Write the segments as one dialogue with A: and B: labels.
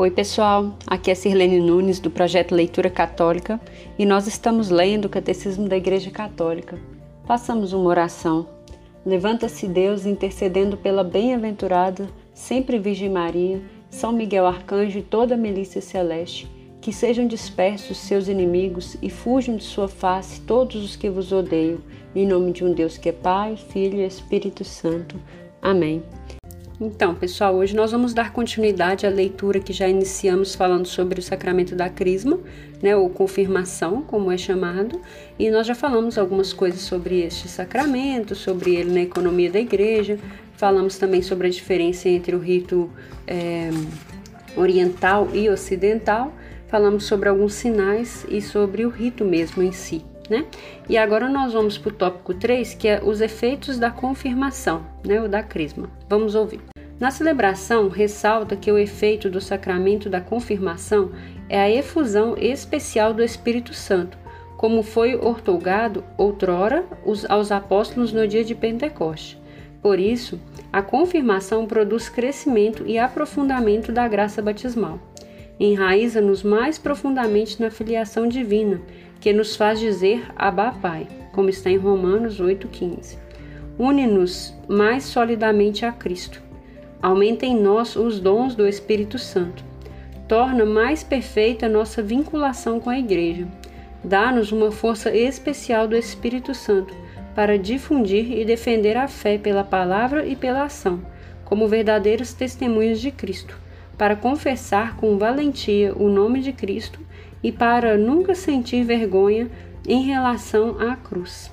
A: Oi, pessoal. Aqui é Sirlene Nunes do projeto Leitura Católica e nós estamos lendo o Catecismo da Igreja Católica. Façamos uma oração. Levanta-se Deus intercedendo pela bem-aventurada, sempre Virgem Maria, São Miguel Arcanjo e toda a milícia celeste. Que sejam dispersos seus inimigos e fujam de sua face todos os que vos odeiam. Em nome de um Deus que é Pai, Filho e Espírito Santo. Amém. Então, pessoal, hoje nós vamos dar continuidade à leitura que já iniciamos falando sobre o sacramento da crisma, né, ou confirmação, como é chamado, e nós já falamos algumas coisas sobre este sacramento, sobre ele na economia da igreja, falamos também sobre a diferença entre o rito é, oriental e ocidental, falamos sobre alguns sinais e sobre o rito mesmo em si. Né? E agora nós vamos para o tópico 3, que é os efeitos da confirmação, né, ou da crisma. Vamos ouvir. Na celebração, ressalta que o efeito do sacramento da confirmação é a efusão especial do Espírito Santo, como foi ortogado outrora aos apóstolos no dia de Pentecoste. Por isso, a confirmação produz crescimento e aprofundamento da graça batismal. Enraiza-nos mais profundamente na filiação divina que nos faz dizer Abba Pai, como está em Romanos 8,15. Une-nos mais solidamente a Cristo. Aumenta em nós os dons do Espírito Santo. Torna mais perfeita nossa vinculação com a Igreja. Dá-nos uma força especial do Espírito Santo para difundir e defender a fé pela palavra e pela ação, como verdadeiros testemunhos de Cristo, para confessar com valentia o nome de Cristo e para nunca sentir vergonha em relação à cruz.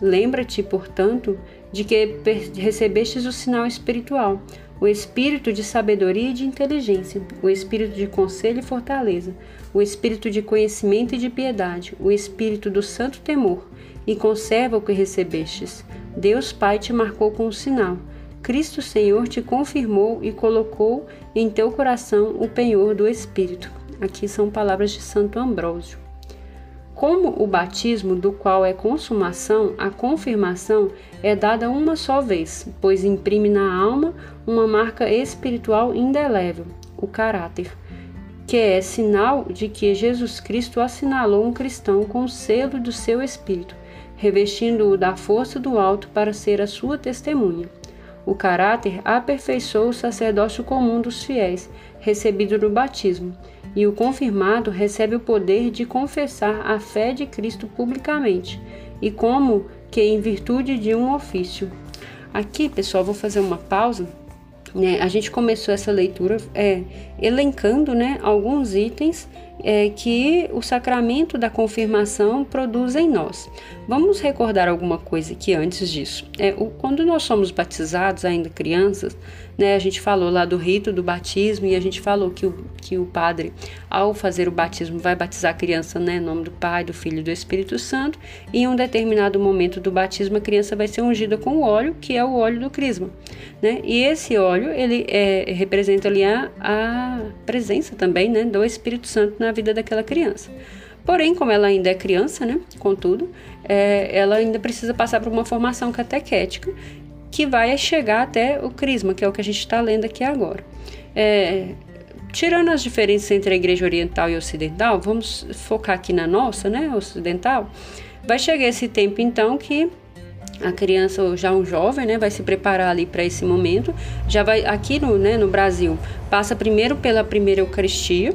A: Lembra-te, portanto, de que recebestes o sinal espiritual, o espírito de sabedoria e de inteligência, o espírito de conselho e fortaleza, o espírito de conhecimento e de piedade, o espírito do santo temor, e conserva o que recebestes. Deus Pai te marcou com o sinal. Cristo Senhor te confirmou e colocou em teu coração o penhor do Espírito. Aqui são palavras de Santo Ambrósio. Como o batismo, do qual é consumação, a confirmação é dada uma só vez, pois imprime na alma uma marca espiritual indelével, o caráter, que é sinal de que Jesus Cristo assinalou um cristão com o selo do seu espírito, revestindo-o da força do alto para ser a sua testemunha. O caráter aperfeiçoou o sacerdócio comum dos fiéis, recebido no batismo, e o confirmado recebe o poder de confessar a fé de Cristo publicamente, e como que em virtude de um ofício. Aqui, pessoal, vou fazer uma pausa. Né? A gente começou essa leitura é, elencando né, alguns itens é, que o sacramento da confirmação produz em nós. Vamos recordar alguma coisa aqui antes disso. É, o, quando nós somos batizados, ainda crianças, né, a gente falou lá do rito do batismo e a gente falou que o, que o padre, ao fazer o batismo, vai batizar a criança né, em nome do Pai, do Filho e do Espírito Santo, e em um determinado momento do batismo a criança vai ser ungida com o óleo, que é o óleo do crisma. Né? E esse óleo ele é, representa ali a, a presença também né, do Espírito Santo na vida daquela criança. Porém, como ela ainda é criança, né, contudo, é, ela ainda precisa passar por uma formação catequética que vai chegar até o crisma, que é o que a gente está lendo aqui agora. É, tirando as diferenças entre a igreja oriental e ocidental, vamos focar aqui na nossa, né, ocidental, vai chegar esse tempo então que a criança ou já um jovem, né, vai se preparar ali para esse momento, já vai aqui no, né, no Brasil, passa primeiro pela primeira Eucaristia,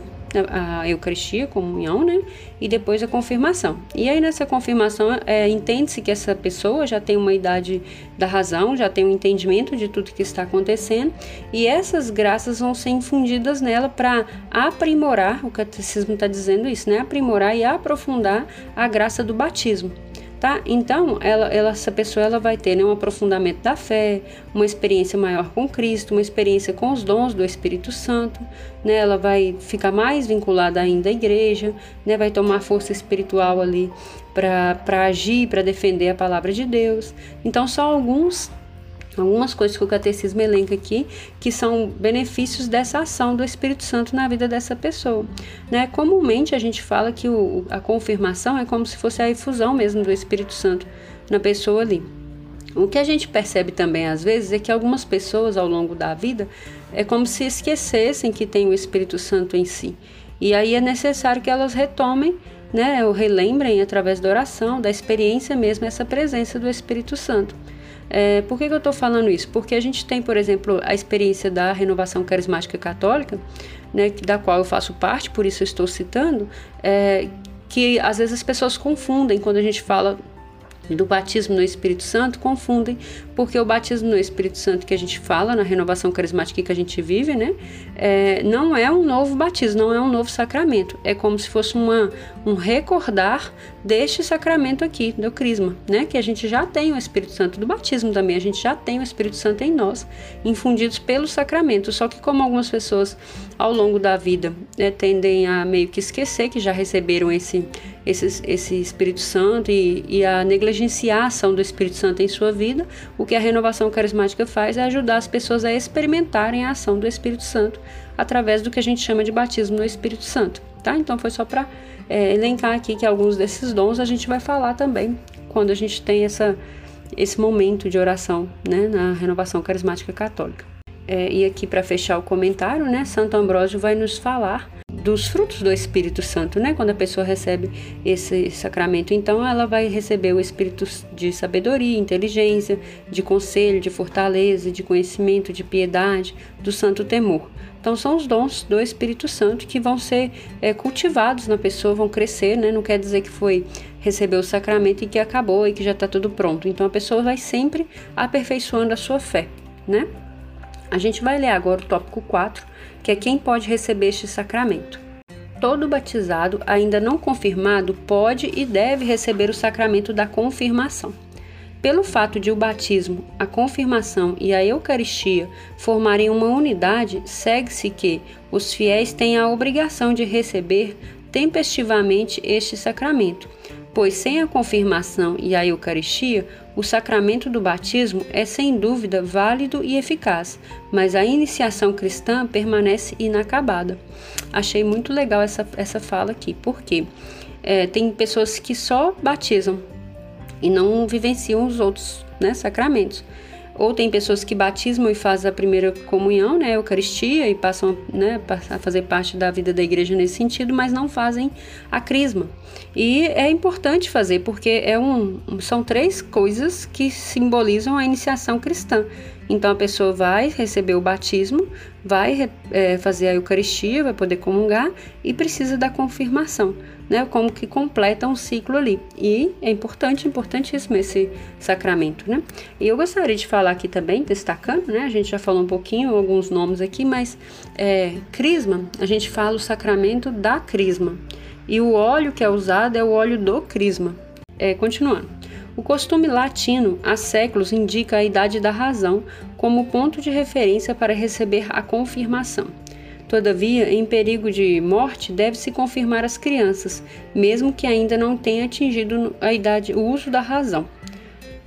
A: a Eucaristia, a comunhão, né? E depois a confirmação. E aí nessa confirmação é, entende-se que essa pessoa já tem uma idade da razão, já tem um entendimento de tudo que está acontecendo, e essas graças vão ser infundidas nela para aprimorar, o catecismo está dizendo isso, né? Aprimorar e aprofundar a graça do batismo tá? Então, ela, ela, essa pessoa ela vai ter né, um aprofundamento da fé, uma experiência maior com Cristo, uma experiência com os dons do Espírito Santo, né? Ela vai ficar mais vinculada ainda à igreja, né? Vai tomar força espiritual ali para agir, para defender a palavra de Deus. Então, só alguns algumas coisas que o catecismo elenca aqui que são benefícios dessa ação do Espírito Santo na vida dessa pessoa. Né? Comumente a gente fala que o, a confirmação é como se fosse a efusão mesmo do Espírito Santo na pessoa ali. O que a gente percebe também às vezes é que algumas pessoas ao longo da vida é como se esquecessem que tem o Espírito Santo em si. E aí é necessário que elas retomem, né, ou relembrem através da oração, da experiência mesmo, essa presença do Espírito Santo. É, por que, que eu estou falando isso? Porque a gente tem, por exemplo, a experiência da renovação carismática católica, né, da qual eu faço parte, por isso eu estou citando, é, que às vezes as pessoas confundem quando a gente fala do batismo no Espírito Santo confundem, porque o batismo no Espírito Santo que a gente fala na renovação carismática que a gente vive, né, é, não é um novo batismo, não é um novo sacramento. É como se fosse uma, um recordar deste sacramento aqui, do crisma, né, que a gente já tem o Espírito Santo do batismo também, a gente já tem o Espírito Santo em nós, infundidos pelo sacramento. Só que como algumas pessoas ao longo da vida né, tendem a meio que esquecer que já receberam esse esse, esse Espírito Santo e, e a negligenciar a ação do Espírito Santo em sua vida, o que a renovação carismática faz é ajudar as pessoas a experimentarem a ação do Espírito Santo através do que a gente chama de batismo no Espírito Santo. Tá? Então foi só para é, elencar aqui que alguns desses dons a gente vai falar também quando a gente tem essa, esse momento de oração né, na renovação carismática católica. É, e aqui para fechar o comentário, né, Santo Ambrósio vai nos falar dos frutos do Espírito Santo, né? Quando a pessoa recebe esse sacramento, então ela vai receber o espírito de sabedoria, inteligência, de conselho, de fortaleza, de conhecimento, de piedade, do santo temor. Então são os dons do Espírito Santo que vão ser é, cultivados na pessoa, vão crescer, né? Não quer dizer que foi receber o sacramento e que acabou e que já está tudo pronto. Então a pessoa vai sempre aperfeiçoando a sua fé, né? A gente vai ler agora o tópico 4, que é quem pode receber este sacramento. Todo batizado ainda não confirmado pode e deve receber o sacramento da confirmação. Pelo fato de o batismo, a confirmação e a Eucaristia formarem uma unidade, segue-se que os fiéis têm a obrigação de receber tempestivamente este sacramento, pois sem a confirmação e a Eucaristia, o sacramento do batismo é sem dúvida válido e eficaz, mas a iniciação cristã permanece inacabada. Achei muito legal essa, essa fala aqui, porque é, tem pessoas que só batizam e não vivenciam os outros né, sacramentos. Ou tem pessoas que batismam e fazem a primeira comunhão, né, a Eucaristia, e passam né, a fazer parte da vida da igreja nesse sentido, mas não fazem a crisma. E é importante fazer, porque é um, são três coisas que simbolizam a iniciação cristã. Então a pessoa vai receber o batismo, vai é, fazer a Eucaristia, vai poder comungar e precisa da confirmação, né? Como que completa um ciclo ali. E é importante, importantíssimo esse sacramento, né? E eu gostaria de falar aqui também, destacando, né? A gente já falou um pouquinho, alguns nomes aqui, mas é, crisma, a gente fala o sacramento da crisma. E o óleo que é usado é o óleo do crisma. É, continuando. O costume latino há séculos indica a idade da razão como ponto de referência para receber a confirmação. Todavia, em perigo de morte, deve-se confirmar as crianças, mesmo que ainda não tenham atingido a idade, o uso da razão.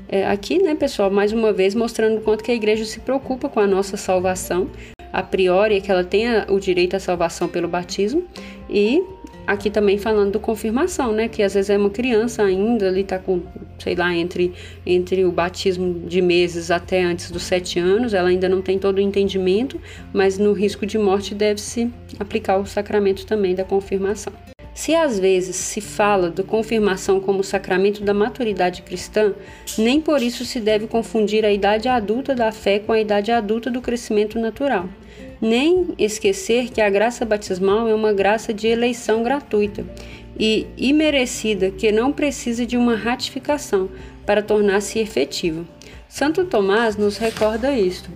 A: É, aqui, né, pessoal, mais uma vez mostrando o quanto que a igreja se preocupa com a nossa salvação. A priori é que ela tenha o direito à salvação pelo batismo e aqui também falando do confirmação, né? Que às vezes é uma criança ainda, ali tá com, sei lá, entre, entre o batismo de meses até antes dos sete anos, ela ainda não tem todo o entendimento, mas no risco de morte deve-se aplicar o sacramento também da confirmação. Se às vezes se fala da confirmação como sacramento da maturidade cristã, nem por isso se deve confundir a idade adulta da fé com a idade adulta do crescimento natural nem esquecer que a graça batismal é uma graça de eleição gratuita e imerecida que não precisa de uma ratificação para tornar-se efetiva. Santo Tomás nos recorda isto,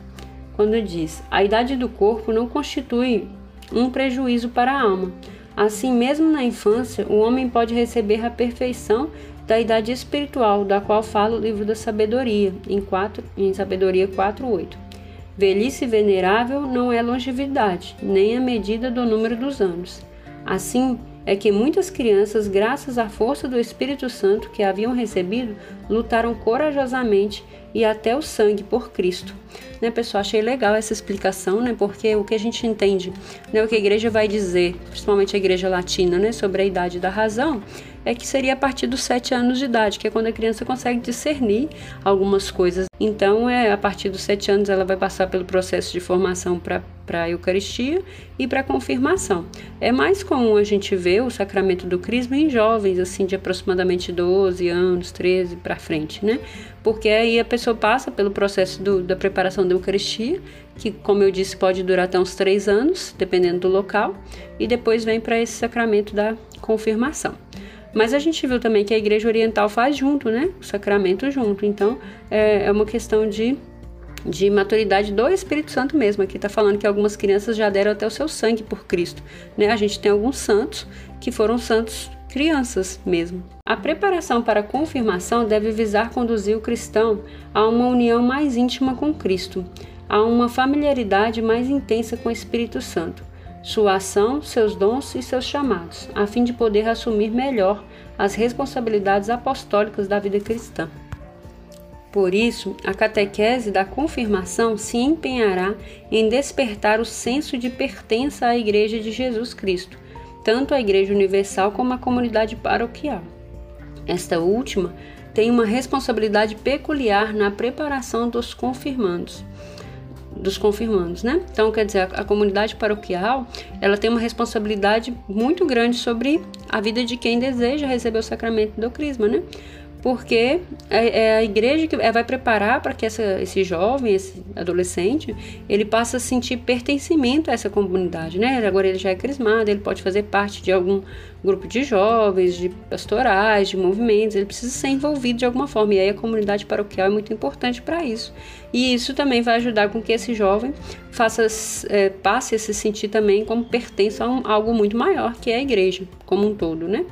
A: quando diz: a idade do corpo não constitui um prejuízo para a alma. Assim, mesmo na infância, o homem pode receber a perfeição da idade espiritual, da qual fala o livro da sabedoria, em, 4, em Sabedoria 4.8. Velhice venerável não é longevidade, nem a medida do número dos anos. Assim é que muitas crianças, graças à força do Espírito Santo que haviam recebido, lutaram corajosamente e até o sangue por Cristo. Né, pessoal, achei legal essa explicação, né, porque o que a gente entende, né, o que a igreja vai dizer, principalmente a igreja latina, né, sobre a idade da razão, é que seria a partir dos sete anos de idade, que é quando a criança consegue discernir algumas coisas. Então, é a partir dos sete anos ela vai passar pelo processo de formação para a Eucaristia e para a confirmação. É mais comum a gente ver o sacramento do Crisma em jovens, assim, de aproximadamente 12 anos, 13 para frente, né? Porque aí a pessoa passa pelo processo do, da preparação da Eucaristia, que, como eu disse, pode durar até uns 3 anos, dependendo do local, e depois vem para esse sacramento da confirmação. Mas a gente viu também que a Igreja Oriental faz junto, né? O sacramento junto. Então, é, é uma questão de de maturidade do Espírito Santo mesmo. Aqui está falando que algumas crianças já deram até o seu sangue por Cristo. Né? A gente tem alguns santos que foram santos crianças mesmo. A preparação para a confirmação deve visar conduzir o cristão a uma união mais íntima com Cristo, a uma familiaridade mais intensa com o Espírito Santo, sua ação, seus dons e seus chamados, a fim de poder assumir melhor as responsabilidades apostólicas da vida cristã. Por isso, a catequese da confirmação se empenhará em despertar o senso de pertença à Igreja de Jesus Cristo, tanto à Igreja Universal como à comunidade paroquial. Esta última tem uma responsabilidade peculiar na preparação dos confirmandos dos confirmandos, né? Então, quer dizer, a, a, comunidade paroquial, ela tem uma responsabilidade muito grande sobre a vida de quem deseja receber o sacramento do crisma, né? Porque é, é a igreja que vai preparar para que essa, esse jovem, esse adolescente, ele passe a sentir pertencimento a essa comunidade, né? Agora ele já é crismado, ele pode fazer parte de algum grupo de jovens, de pastorais, de movimentos, ele precisa ser envolvido de alguma forma, e aí a comunidade paroquial é muito importante para isso. E isso também vai ajudar com que esse jovem faça, é, passe a se sentir também como pertence a, um, a algo muito maior, que é a igreja como um todo, né?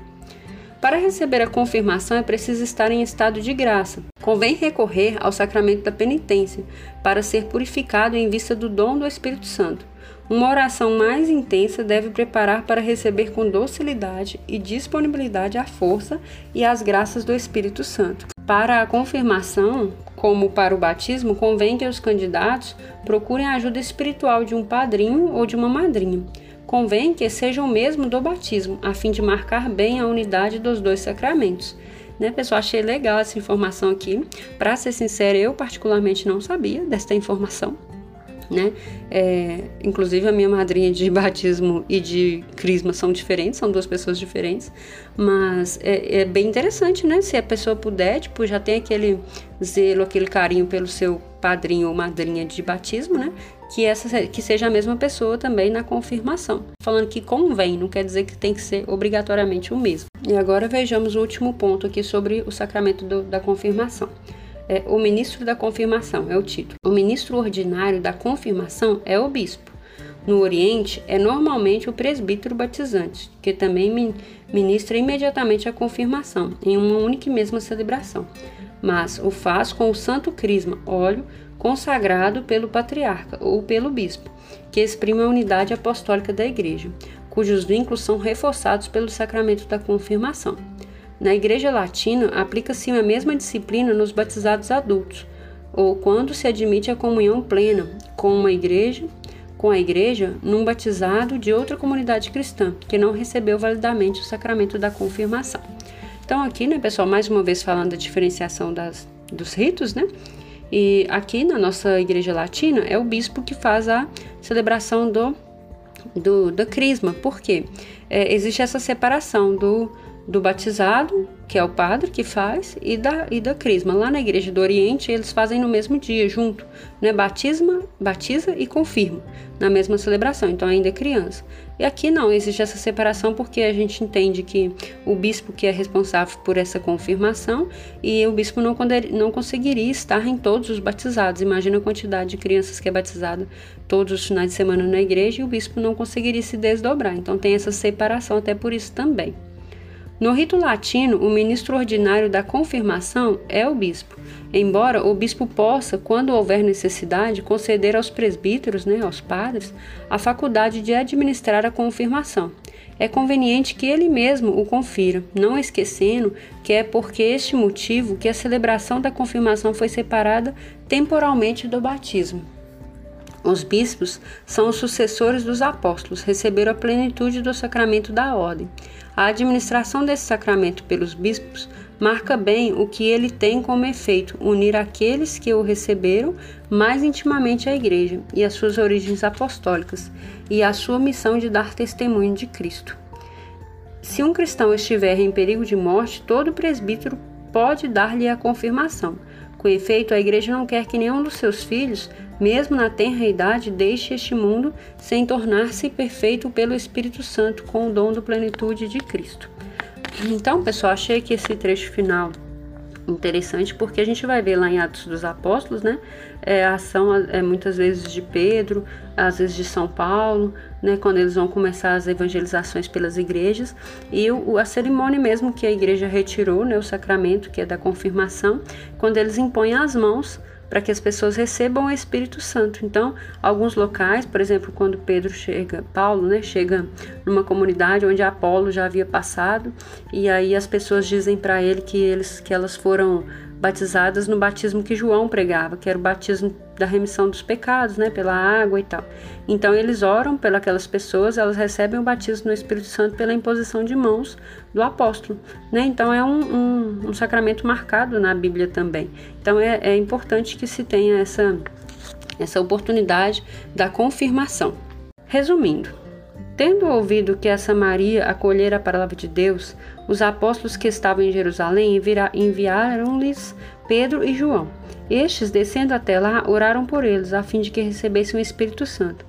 A: Para receber a confirmação é preciso estar em estado de graça. Convém recorrer ao sacramento da penitência para ser purificado em vista do dom do Espírito Santo. Uma oração mais intensa deve preparar para receber com docilidade e disponibilidade a força e as graças do Espírito Santo. Para a confirmação, como para o batismo, convém que os candidatos procurem a ajuda espiritual de um padrinho ou de uma madrinha convém que seja o mesmo do batismo, a fim de marcar bem a unidade dos dois sacramentos. Né, pessoal? Achei legal essa informação aqui. Para ser sincera, eu particularmente não sabia desta informação. Né? É, inclusive a minha madrinha de batismo e de crisma são diferentes, são duas pessoas diferentes, mas é, é, bem interessante, né? Se a pessoa puder, tipo, já tem aquele zelo, aquele carinho pelo seu padrinho ou madrinha de batismo, né? que essa que seja a mesma pessoa também na confirmação. Falando que convém, não quer dizer que tem que ser obrigatoriamente o mesmo. E agora vejamos o último ponto aqui sobre o sacramento do, da confirmação. É, o ministro da confirmação é o título. O ministro ordinário da confirmação é o bispo. No Oriente, é normalmente o presbítero batizante, que também ministra imediatamente a confirmação, em uma única e mesma celebração, mas o faz com o santo crisma, óleo, consagrado pelo patriarca ou pelo bispo, que exprime a unidade apostólica da Igreja, cujos vínculos são reforçados pelo sacramento da confirmação. Na Igreja Latina, aplica-se a mesma disciplina nos batizados adultos, ou quando se admite a comunhão plena com uma igreja, com a igreja, num batizado de outra comunidade cristã que não recebeu validamente o sacramento da confirmação. Então aqui, né, pessoal, mais uma vez falando da diferenciação das, dos ritos, né? E aqui na nossa igreja latina é o bispo que faz a celebração do, do da crisma. Por quê? É, existe essa separação do, do batizado, que é o padre que faz, e da, e da crisma. Lá na igreja do Oriente, eles fazem no mesmo dia, junto. Né? Batisma, batiza e confirma na mesma celebração, então ainda é criança. E aqui não, existe essa separação porque a gente entende que o bispo que é responsável por essa confirmação e o bispo não, não conseguiria estar em todos os batizados. Imagina a quantidade de crianças que é batizada todos os finais de semana na igreja e o bispo não conseguiria se desdobrar. Então tem essa separação até por isso também. No rito latino, o ministro ordinário da confirmação é o bispo. embora o bispo possa, quando houver necessidade, conceder aos presbíteros, né, aos padres, a faculdade de administrar a confirmação. É conveniente que ele mesmo o confira, não esquecendo que é porque este motivo que a celebração da confirmação foi separada temporalmente do batismo. Os bispos são os sucessores dos apóstolos, receberam a plenitude do sacramento da ordem. A administração desse sacramento pelos bispos marca bem o que ele tem como efeito unir aqueles que o receberam mais intimamente à Igreja e às suas origens apostólicas e à sua missão de dar testemunho de Cristo. Se um cristão estiver em perigo de morte, todo presbítero pode dar-lhe a confirmação. Com efeito, a Igreja não quer que nenhum dos seus filhos, mesmo na tenra idade, deixe este mundo sem tornar-se perfeito pelo Espírito Santo com o dom da plenitude de Cristo. Então, pessoal, achei que esse trecho final interessante porque a gente vai ver lá em Atos dos Apóstolos, né? É, a ação é muitas vezes de Pedro, às vezes de São Paulo, né? Quando eles vão começar as evangelizações pelas igrejas e o, a cerimônia mesmo que a igreja retirou, né? O sacramento que é da confirmação, quando eles impõem as mãos para que as pessoas recebam o Espírito Santo. Então, alguns locais, por exemplo, quando Pedro chega, Paulo, né, chega numa comunidade onde Apolo já havia passado, e aí as pessoas dizem para ele que eles que elas foram batizadas no batismo que João pregava, que era o batismo da remissão dos pecados, né, pela água e tal. Então eles oram pelas pessoas, elas recebem o batismo no Espírito Santo pela imposição de mãos do apóstolo, né? Então é um, um, um sacramento marcado na Bíblia também. Então é, é importante que se tenha essa essa oportunidade da confirmação. Resumindo, Tendo ouvido que essa Maria acolhera a palavra de Deus, os apóstolos que estavam em Jerusalém enviaram-lhes Pedro e João. Estes, descendo até lá, oraram por eles, a fim de que recebessem o Espírito Santo,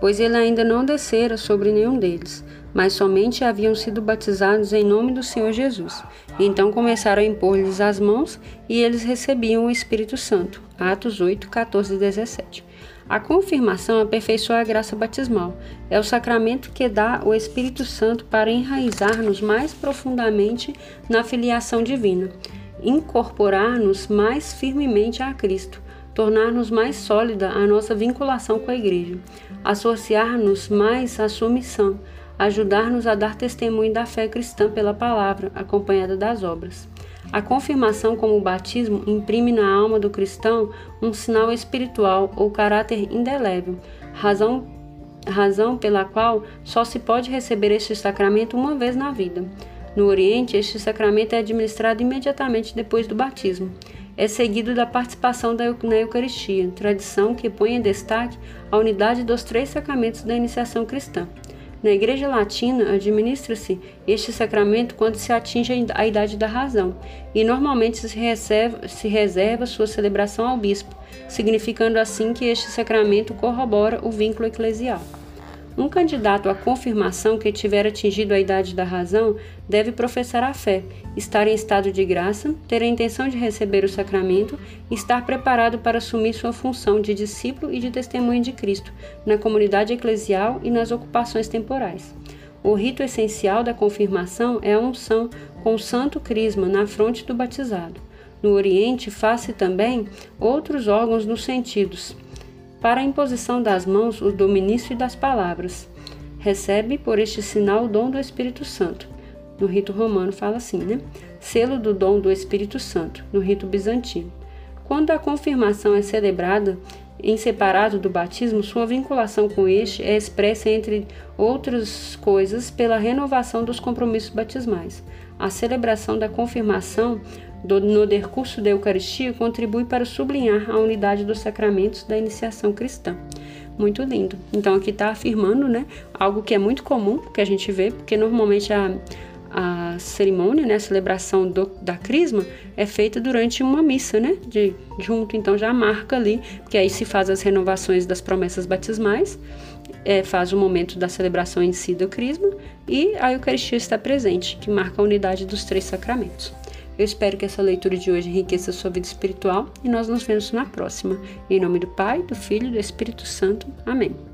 A: pois ele ainda não descera sobre nenhum deles, mas somente haviam sido batizados em nome do Senhor Jesus. Então começaram a impor-lhes as mãos e eles recebiam o Espírito Santo. Atos 8, 14 e 17. A confirmação aperfeiçoa a graça batismal. É o sacramento que dá o Espírito Santo para enraizar-nos mais profundamente na filiação divina, incorporar-nos mais firmemente a Cristo, tornar-nos mais sólida a nossa vinculação com a Igreja, associar-nos mais à sua missão, ajudar-nos a dar testemunho da fé cristã pela palavra, acompanhada das obras. A confirmação como batismo imprime na alma do cristão um sinal espiritual ou caráter indelével, razão, razão pela qual só se pode receber este sacramento uma vez na vida. No Oriente, este sacramento é administrado imediatamente depois do batismo. É seguido da participação na Eucaristia, tradição que põe em destaque a unidade dos três sacramentos da iniciação cristã. Na Igreja Latina, administra-se este sacramento quando se atinge a idade da razão, e normalmente se reserva, se reserva sua celebração ao bispo, significando assim que este sacramento corrobora o vínculo eclesial. Um candidato à confirmação que tiver atingido a idade da razão deve professar a fé, estar em estado de graça, ter a intenção de receber o sacramento e estar preparado para assumir sua função de discípulo e de testemunho de Cristo na comunidade eclesial e nas ocupações temporais. O rito essencial da confirmação é a unção com o santo crisma na fronte do batizado. No Oriente, faz-se também outros órgãos nos sentidos para a imposição das mãos o do ministro e das palavras. Recebe por este sinal o dom do Espírito Santo. No rito romano fala assim, né? Selo do dom do Espírito Santo, no rito bizantino. Quando a confirmação é celebrada em separado do batismo, sua vinculação com este é expressa, entre outras coisas, pela renovação dos compromissos batismais. A celebração da confirmação do, no decurso da Eucaristia contribui para sublinhar a unidade dos sacramentos da iniciação cristã. Muito lindo. Então aqui está afirmando, né, algo que é muito comum que a gente vê, porque normalmente a, a cerimônia, né, a celebração do, da crisma é feita durante uma missa, né, de junto. Então já marca ali, que aí se faz as renovações das promessas batismais, é, faz o momento da celebração em si do crisma e a Eucaristia está presente, que marca a unidade dos três sacramentos. Eu espero que essa leitura de hoje enriqueça a sua vida espiritual e nós nos vemos na próxima. Em nome do Pai, do Filho e do Espírito Santo. Amém.